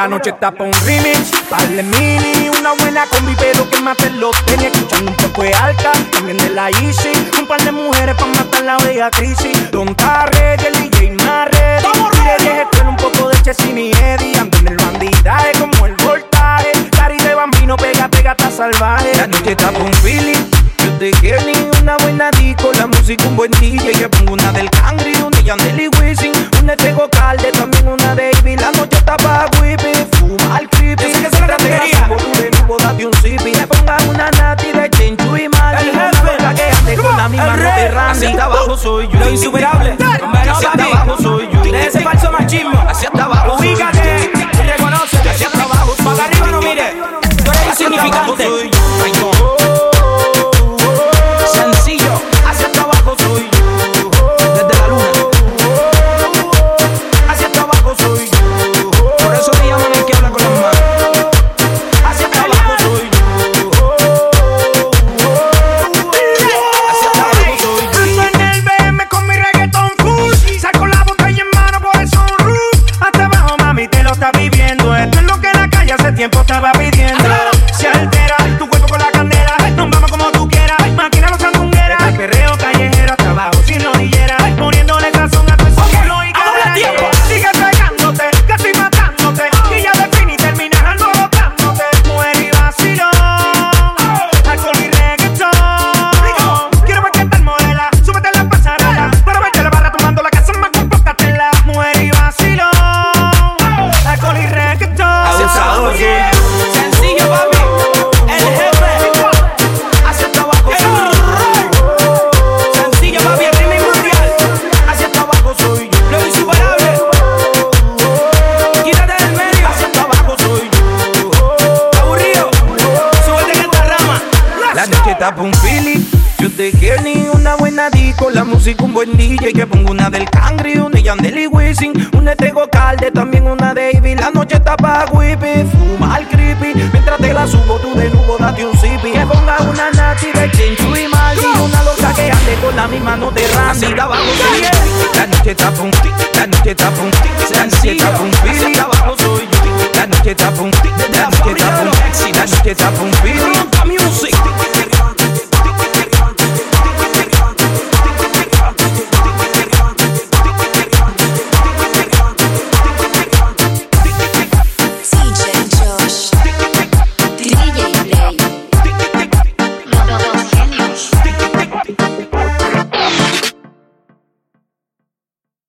La noche está pa' un remix, vale mini, una buena combi, pero que mate los tenía escuchando un poco de alta, también de la Easy, un par de mujeres pa' matar la bella crisis. Don Tarre, el DJ Marre, y de vieja un poco de Chessy y Eddie, ando en el bandidaje como el voltaje, cari de bambino, pega, pega, está salvaje. La noche está pa' un feeling, yo te quiero ni una buena disco, la música un buen DJ, Hasta abajo soy yo, Lo insuperable. Bueno, Hacia abajo soy yo. De ese falso machismo. Hacia abajo Ubícate. reconócete. Hacia abajo Para arriba no mire. Tú eres insignificante. Pidiendo. Se altera tu La noche está pa' un feeling. Yo te quiero ni una buena disco. La música un buen DJ. Que pongo una del Cangri, una de Yandel y Wisin. Una Tego Calde, también una de Ivy. La noche está pa' whippy, fuma al creepy. Mientras te la subo, tú de nuevo date un zippy. Que ponga una nati de chenchu y mal. Y una loca que ande con la misma no te randy. Hacia abajo soy yo. La noche está pa' un La noche está pa' un La noche está pa' un abajo soy yo. La noche está pa' un La noche está pa' un La noche está pa' un.